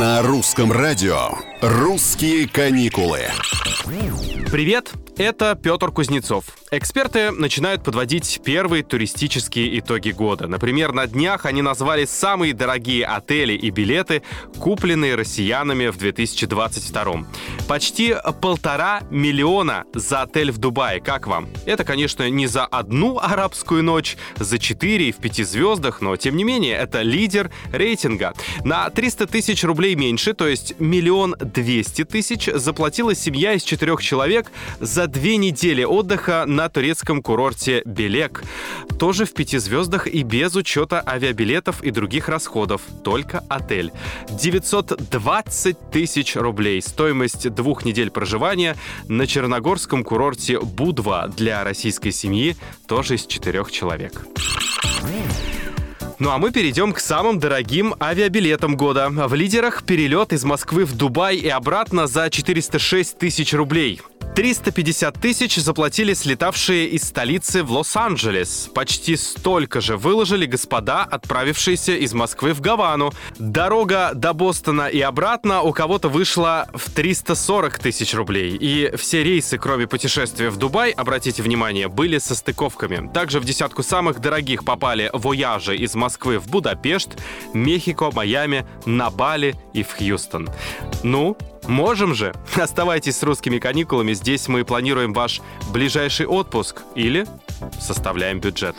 На русском радио «Русские каникулы». Привет, это Петр Кузнецов. Эксперты начинают подводить первые туристические итоги года. Например, на днях они назвали самые дорогие отели и билеты, купленные россиянами в 2022. Почти полтора миллиона за отель в Дубае. Как вам? Это, конечно, не за одну арабскую ночь, за четыре в пяти звездах, но, тем не менее, это лидер рейтинга. На 300 тысяч рублей меньше, то есть миллион двести тысяч, заплатила семья из четырех человек за две недели отдыха на турецком курорте Белек. Тоже в пяти звездах и без учета авиабилетов и других расходов. Только отель. 920 тысяч рублей. Стоимость двух недель проживания на черногорском курорте Будва для российской семьи тоже из четырех человек. Ну а мы перейдем к самым дорогим авиабилетам года. В лидерах перелет из Москвы в Дубай и обратно за 406 тысяч рублей. 350 тысяч заплатили слетавшие из столицы в Лос-Анджелес. Почти столько же выложили господа, отправившиеся из Москвы в Гавану. Дорога до Бостона и обратно у кого-то вышла в 340 тысяч рублей. И все рейсы, кроме путешествия в Дубай, обратите внимание, были со стыковками. Также в десятку самых дорогих попали вояжи из Москвы в Будапешт, Мехико, Майами, на Бали и в Хьюстон. Ну, Можем же. Оставайтесь с русскими каникулами. Здесь мы планируем ваш ближайший отпуск или составляем бюджет.